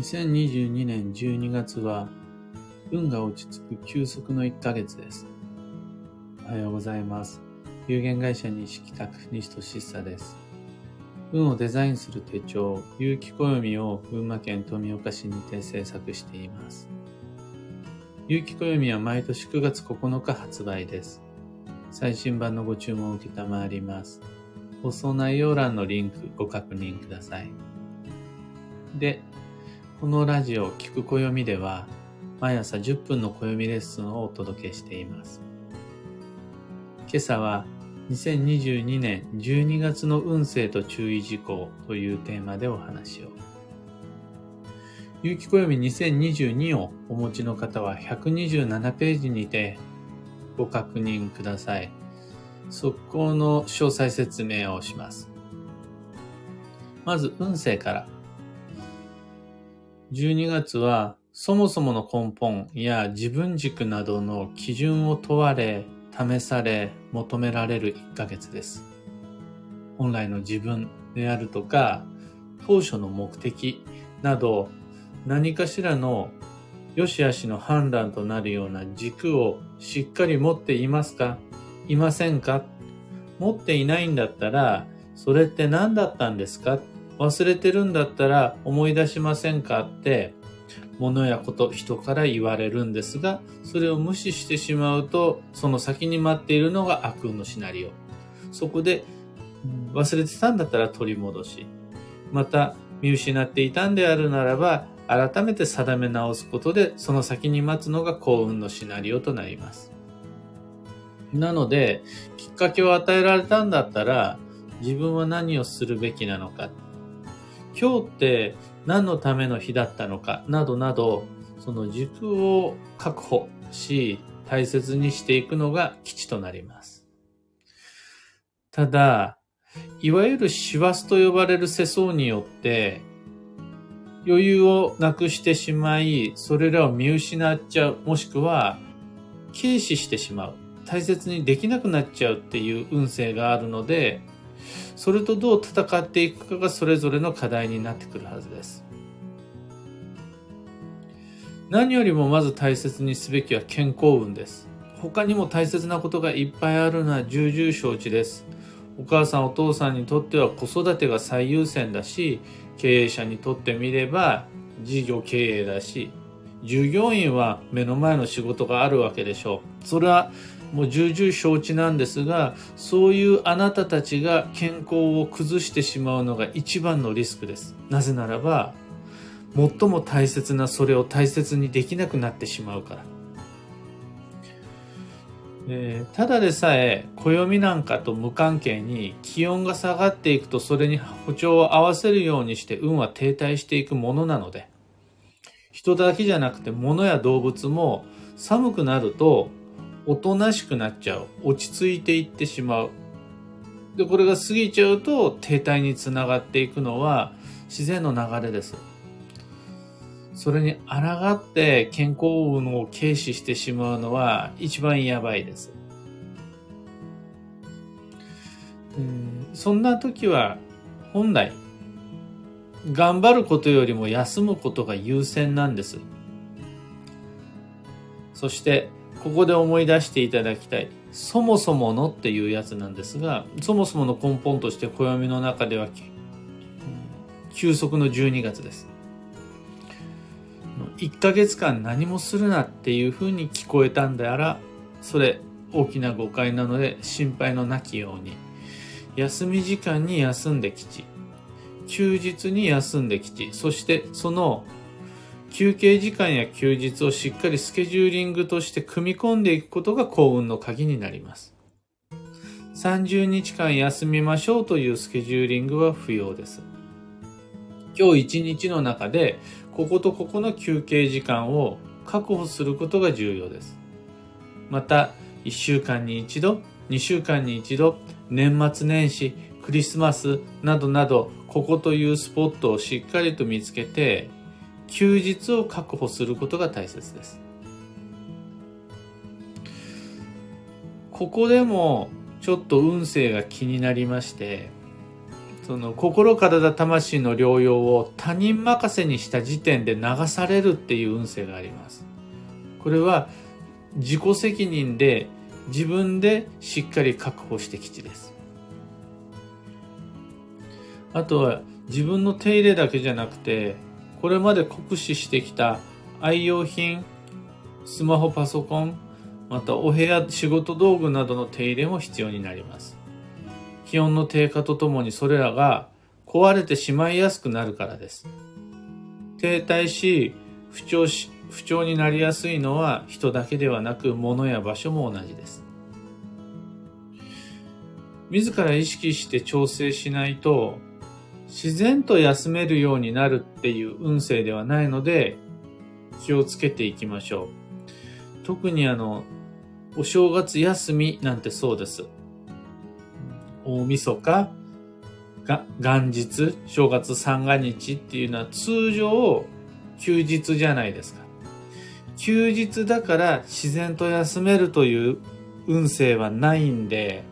2022年12月は運が落ち着く休息の1ヶ月です。おはようございます。有限会社西北区西俊久です。運をデザインする手帳、有機暦を群馬県富岡市にて制作しています。有機暦は毎年9月9日発売です。最新版のご注文を受けたまわります。放送内容欄のリンクご確認ください。で、このラジオ聞く暦では毎朝10分の暦レッスンをお届けしています。今朝は2022年12月の運勢と注意事項というテーマでお話を。有機暦2022をお持ちの方は127ページにてご確認ください。速攻の詳細説明をします。まず運勢から。12月はそもそもの根本や自分軸などの基準を問われ、試され、求められる1ヶ月です。本来の自分であるとか、当初の目的など、何かしらの良し悪しの判断となるような軸をしっかり持っていますか？いませんか？持っていないんだったら、それって何だったんですか？忘れてるんだったら思い出しませんか？って、物やこと、人から言われるんですが、それを無視してしまうと、その先に待っているのが悪運のシナリオ。そこで、忘れてたんだったら取り戻し、また見失っていたんであるならば、改めて定め直すことで、その先に待つのが幸運のシナリオとなります。なので、きっかけを与えられたんだったら、自分は何をするべきなのか。今日って何のための日だったのか、などなど、その軸を確保し、大切にしていくのが基地となります。ただ、いわゆる師走と呼ばれる世相によって、余裕をなくしてしまい、それらを見失っちゃう、もしくは、軽視してしまう。大切にできなくなっちゃうっていう運勢があるので、それとどう戦っていくかがそれぞれの課題になってくるはずです。何よりもまず大切にすべきは健康運です。他にも大切なことがいっぱいあるのは重々承知です。お母さんお父さんにとっては子育てが最優先だし、経営者にとってみれば事業経営だし、従業員は目の前の仕事があるわけでしょう。それはもう重々承知なんですが、そういうあなたたちが健康を崩してしまうのが一番のリスクです。なぜならば、最も大切なそれを大切にできなくなってしまうから。えーただでさえ暦なんかと無関係に気温が下がっていくとそれに歩調を合わせるようにして運は停滞していくものなので人だけじゃなくて物や動物も寒くなるとおとなしくなっちゃう落ち着いていってしまうでこれが過ぎちゃうと停滞につながっていくのは自然の流れですそれに抗って健康運を軽視してしまうのは一番やばいです。うんそんな時は本来頑張ることよりも休むことが優先なんです。そしてここで思い出していただきたいそもそものっていうやつなんですがそもそもの根本として暦の中では休息の12月です。1ヶ月間何もするなっていう風に聞こえたんであら、それ大きな誤解なので心配のなきように。休み時間に休んできち。休日に休んできち。そしてその休憩時間や休日をしっかりスケジューリングとして組み込んでいくことが幸運の鍵になります。30日間休みましょうというスケジューリングは不要です。今日一日の中でこことここの休憩時間を確保することが重要です。また、1週間に一度、2週間に一度、年末年始、クリスマスなどなど、ここというスポットをしっかりと見つけて、休日を確保することが大切です。ここでもちょっと運勢が気になりまして、その心体魂の療養を他人任せにした時点で流されるっていう運勢があります。これは自己責任で自分でしっかり確保して基地です。あとは自分の手入れだけじゃなくて、これまで酷使してきた愛用品、スマホ、パソコン、またお部屋、仕事道具などの手入れも必要になります。気温の低下とともにそれらが壊れてしまいやすくなるからです。停滞し、不調し、不調になりやすいのは人だけではなく物や場所も同じです。自ら意識して調整しないと自然と休めるようになるっていう運勢ではないので気をつけていきましょう。特にあの、お正月休みなんてそうです。大晦日、が元日、正月三が日っていうのは通常休日じゃないですか。休日だから自然と休めるという運勢はないんで、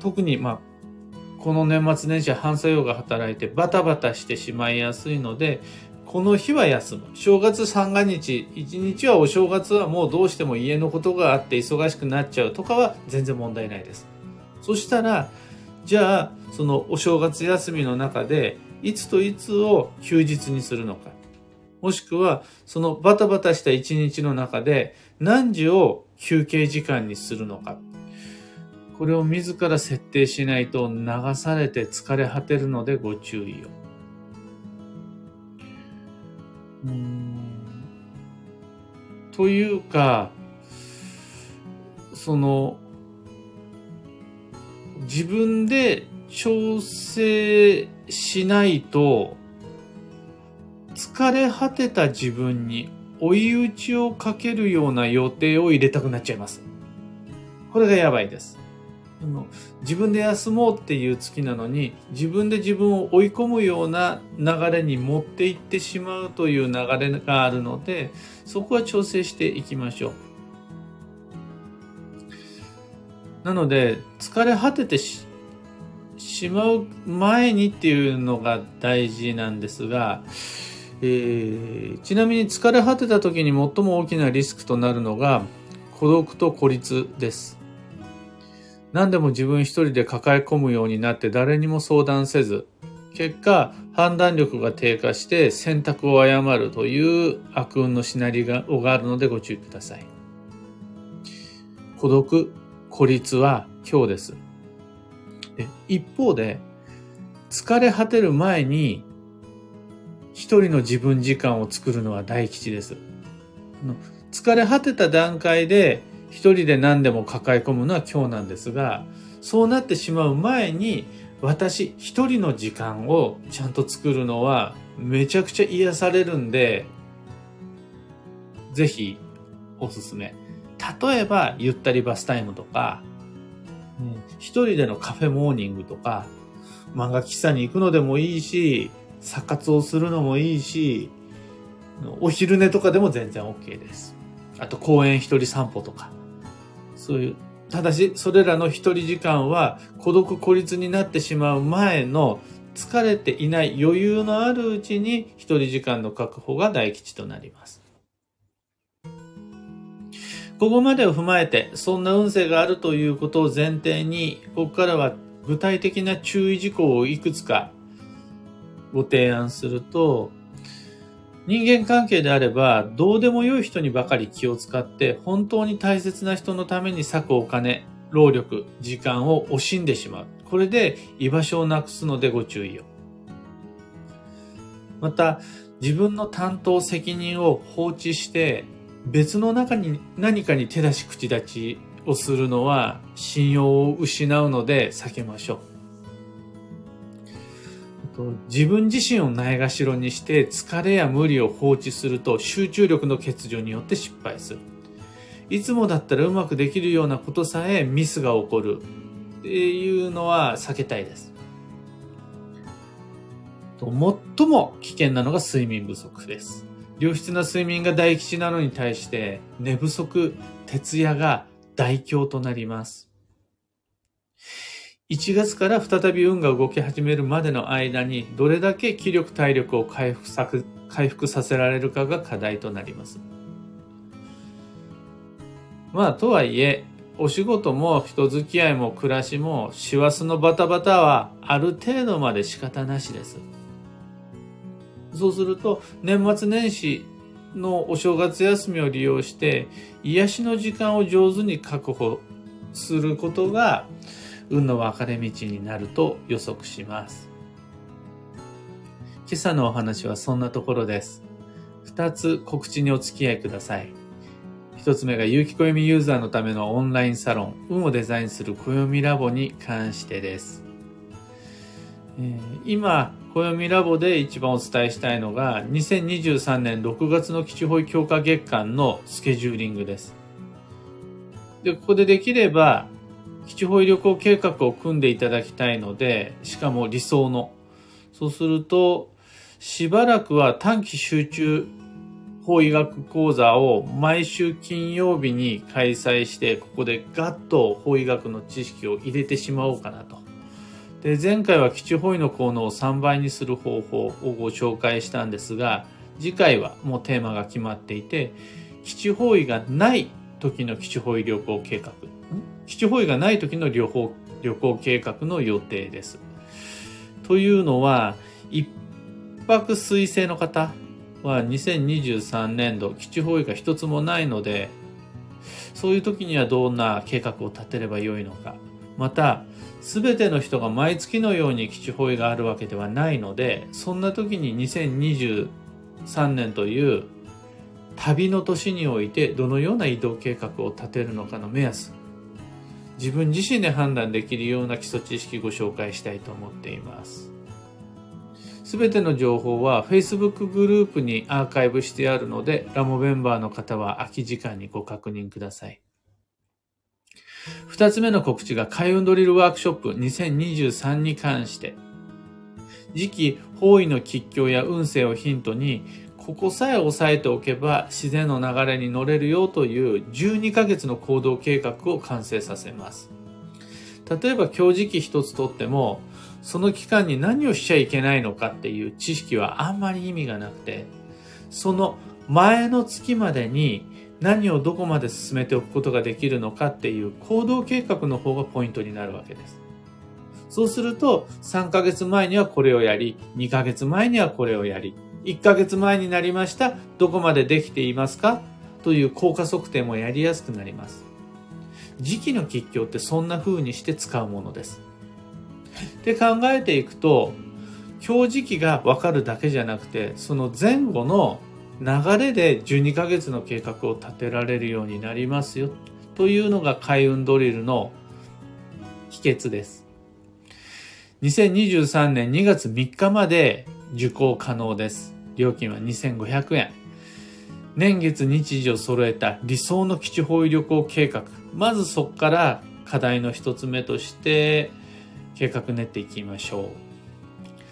特にまあ、この年末年始は反作用が働いてバタバタしてしまいやすいので、この日は休む。正月三が日、一日はお正月はもうどうしても家のことがあって忙しくなっちゃうとかは全然問題ないです。そしたら、じゃあ、そのお正月休みの中で、いつといつを休日にするのか。もしくは、そのバタバタした一日の中で何時を休憩時間にするのか。これを自ら設定しないと流されて疲れ果てるのでご注意を。というか、その、自分で調整しないと疲れ果てた自分に追い打ちをかけるような予定を入れたくなっちゃいます。これがやばいです。あの自分で休もうっていう月なのに自分で自分を追い込むような流れに持っていってしまうという流れがあるのでそこは調整していきましょう。なので疲れ果ててしまう前にっていうのが大事なんですがえー、ちなみに疲れ果てた時に最も大きなリスクとなるのが孤独と孤立です。何でも自分一人で抱え込むようになって誰にも相談せず、結果判断力が低下して選択を誤るという悪運のシナリオがあるのでご注意ください。孤独、孤立は今日です。一方で、疲れ果てる前に一人の自分時間を作るのは大吉です。疲れ果てた段階で一人で何でも抱え込むのは今日なんですが、そうなってしまう前に私一人の時間をちゃんと作るのはめちゃくちゃ癒されるんで、ぜひおすすめ。例えばゆったりバスタイムとか、一人でのカフェモーニングとか、漫画喫茶に行くのでもいいし、サ活をするのもいいし、お昼寝とかでも全然 OK です。あと公園一人散歩とか。そういう、ただし、それらの一人時間は孤独孤立になってしまう前の疲れていない余裕のあるうちに一人時間の確保が大吉となります。ここまでを踏まえて、そんな運勢があるということを前提に、ここからは具体的な注意事項をいくつかご提案すると、人間関係であれば、どうでもよい人にばかり気を使って、本当に大切な人のために割くお金、労力、時間を惜しんでしまう。これで居場所をなくすのでご注意を。また、自分の担当責任を放置して、別の中に何かに手出し口立ちをするのは信用を失うので避けましょう。自分自身をないがしろにして疲れや無理を放置すると集中力の欠如によって失敗する。いつもだったらうまくできるようなことさえミスが起こるっていうのは避けたいです。最も危険なのが睡眠不足です。良質な睡眠が大吉なのに対して寝不足、徹夜が大凶となります。1月から再び運が動き始めるまでの間にどれだけ気力体力を回復さ回復させられるかが課題となります。まあとはいえお仕事も人付き合いも暮らしも師走のバタバタはある程度まで仕方なしです。そうすると年末年始のお正月休みを利用して癒しの時間を上手に確保することが運の分かれ道になると予測します。今朝のお話はそんなところです。二つ告知にお付き合いください。一つ目が有機暦ユーザーのためのオンラインサロン、運をデザインする暦ラボに関してです。今、暦ラボで一番お伝えしたいのが、2023年6月の基地保育強化月間のスケジューリングです。で、ここでできれば、基地保育旅行計画を組んでいただきたいので、しかも理想の。そうすると、しばらくは短期集中法医学講座を毎週金曜日に開催して、ここでガッと法医学の知識を入れてしまおうかなと。で、前回は基地保医の効能を3倍にする方法をご紹介したんですが、次回はもうテーマが決まっていて、基地方位がない時の基地方位旅行計画基地方位がない時の旅行旅行計画の予定です。というのは、一泊水星の方は2023年度基地方位が一つもないので、そういう時にはどんな計画を立てればよいのか。また、すべての人が毎月のように基地方位があるわけではないので、そんな時に2023年という旅の年においてどのような移動計画を立てるのかの目安自分自身で判断できるような基礎知識ご紹介したいと思っています。すべての情報は Facebook グループにアーカイブしてあるので、ラモメンバーの方は空き時間にご確認ください。二つ目の告知が開運ドリルワークショップ2023に関して、次期方位の吉凶や運勢をヒントにここさえ押さえておけば自然の流れに乗れるよという12ヶ月の行動計画を完成させます。例えば今日時期一つとっても、その期間に何をしちゃいけないのかっていう知識はあんまり意味がなくて、その前の月までに何をどこまで進めておくことができるのかっていう行動計画の方がポイントになるわけです。そうすると、3ヶ月前にはこれをやり、2ヶ月前にはこれをやり、1ヶ月前になりました。どこまでできていますか？という効果測定もやりやすくなります。時期の吉凶ってそんな風にして使うものです。で考えていくと、今日時期がわかるだけじゃなくて、その前後の流れで12ヶ月の計画を立てられるようになりますよ。というのが開運ドリルの秘訣です。2023年2月3日まで受講可能です。料金は2500円。年月日時を揃えた理想の基地方位旅行計画。まずそこから課題の一つ目として計画練っていきましょう。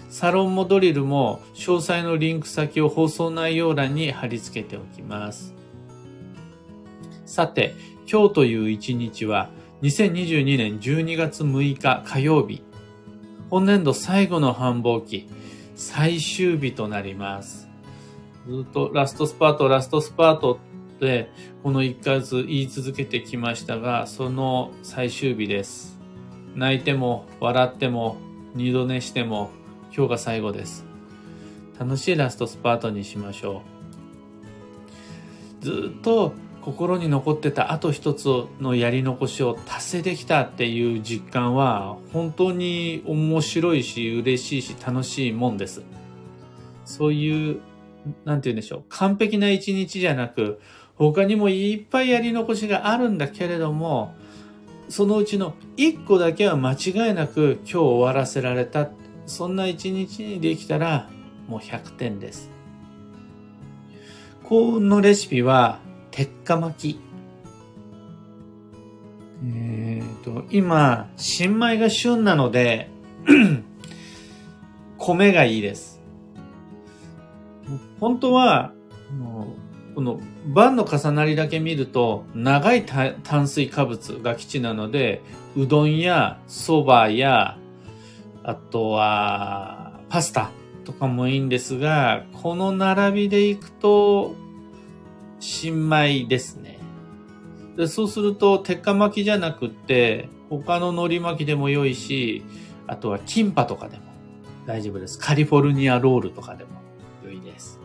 サロンもドリルも詳細のリンク先を放送内容欄に貼り付けておきます。さて、今日という一日は2022年12月6日火曜日。本年度最後の繁忙期。最終日となります。ずっとラストスパート、ラストスパートって、この1ヶ月言い続けてきましたが、その最終日です。泣いても、笑っても、二度寝しても、今日が最後です。楽しいラストスパートにしましょう。ずっと心に残ってたあと一つのやり残しを達成できたっていう実感は本当に面白いし嬉しいし楽しいもんです。そういう、なんて言うんでしょう。完璧な一日じゃなく、他にもいっぱいやり残しがあるんだけれども、そのうちの一個だけは間違いなく今日終わらせられた。そんな一日にできたらもう100点です。幸運のレシピは鉄火巻き。えっ、ー、と、今、新米が旬なので 米がいいです。本当は、この晩の重なりだけ見ると、長い炭水化物が基地なので、うどんや蕎麦や、あとはパスタとかもいいんですが、この並びでいくと、新米ですね。でそうすると、鉄火巻きじゃなくって、他の海苔巻きでも良いし、あとはキンパとかでも大丈夫です。カリフォルニアロールとかでも良いです。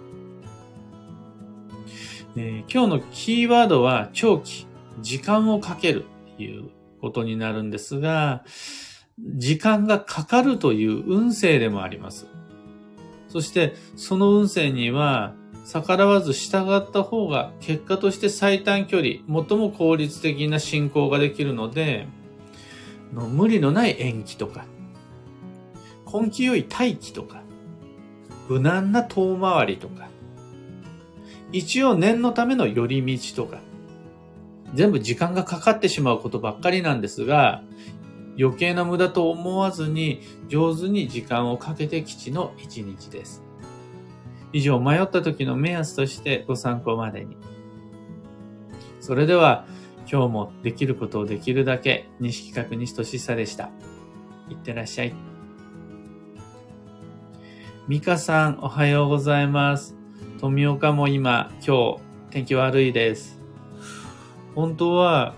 えー、今日のキーワードは長期、時間をかけるということになるんですが、時間がかかるという運勢でもあります。そしてその運勢には逆らわず従った方が結果として最短距離、最も効率的な進行ができるので、の無理のない延期とか、根気良い待機とか、無難な遠回りとか、一応念のための寄り道とか、全部時間がかかってしまうことばっかりなんですが、余計な無駄と思わずに上手に時間をかけて基地の一日です。以上、迷った時の目安としてご参考までに。それでは、今日もできることをできるだけ、西企画西俊久でした。いってらっしゃい。ミカさん、おはようございます。富岡も今、今日、天気悪いです。本当は、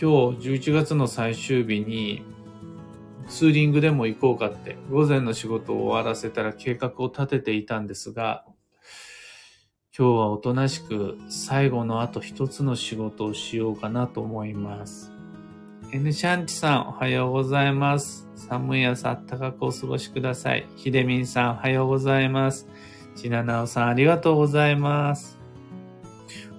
今日11月の最終日に、ツーリングでも行こうかって、午前の仕事を終わらせたら計画を立てていたんですが、今日はおとなしく最後のあと一つの仕事をしようかなと思います。N シャンチさんおはようございます。寒い朝あったかくお過ごしください。ひでみんさんおはようございます。ちななおさんありがとうございます。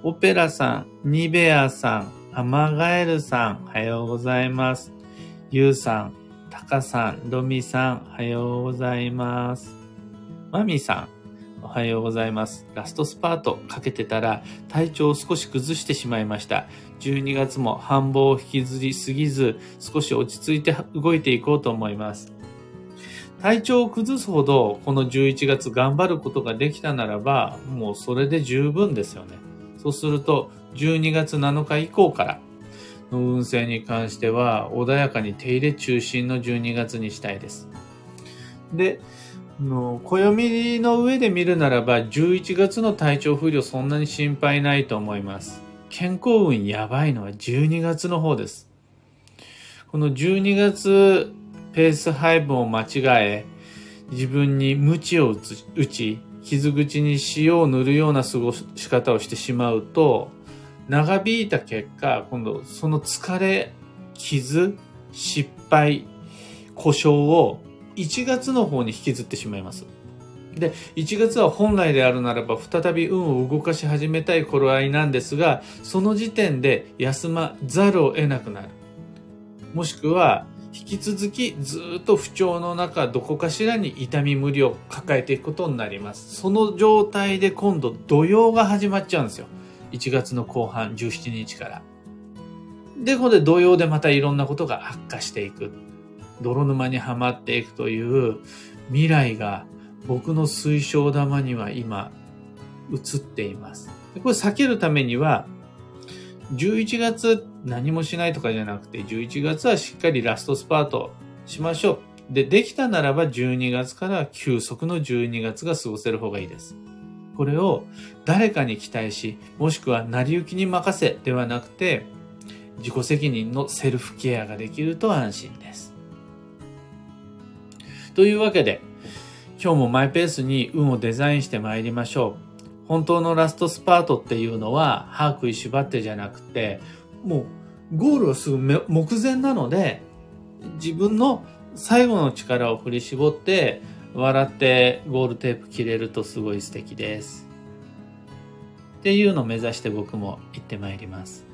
オペラさん、ニベアさん、アマガエルさんおはようございます。ゆうさん、タカさん、ロミさんおはようございます。マミさん、おはようございます。ラストスパートかけてたら体調を少し崩してしまいました。12月も繁忙を引きずりすぎず少し落ち着いて動いていこうと思います。体調を崩すほどこの11月頑張ることができたならばもうそれで十分ですよね。そうすると12月7日以降からの運勢に関しては穏やかに手入れ中心の12月にしたいです。で、の暦の上で見るならば11月の体調不良そんなに心配ないと思います。健康運やばいのは12月の方です。この12月ペース配分を間違え自分に鞭を打ち傷口に塩を塗るような過ごし方をしてしまうと長引いた結果今度その疲れ傷失敗故障を1月の方に引きずってしまいます。で、1月は本来であるならば再び運を動かし始めたい頃合いなんですが、その時点で休まざるを得なくなる。もしくは、引き続きずっと不調の中、どこかしらに痛み無理を抱えていくことになります。その状態で今度土曜が始まっちゃうんですよ。1月の後半17日から。で、ここで土曜でまたいろんなことが悪化していく。泥沼にはまっていくという未来が僕の水晶玉には今映っています。これ避けるためには11月何もしないとかじゃなくて11月はしっかりラストスパートしましょう。で、できたならば12月から休息の12月が過ごせる方がいいです。これを誰かに期待し、もしくは成り行きに任せではなくて、自己責任のセルフケアができると安心です。というわけで、今日もマイペースに運をデザインして参りましょう。本当のラストスパートっていうのは、歯食いしばってじゃなくて、もうゴールはすぐ目前なので、自分の最後の力を振り絞って、笑ってゴールテープ切れるとすごい素敵です。っていうのを目指して僕も行ってまいります。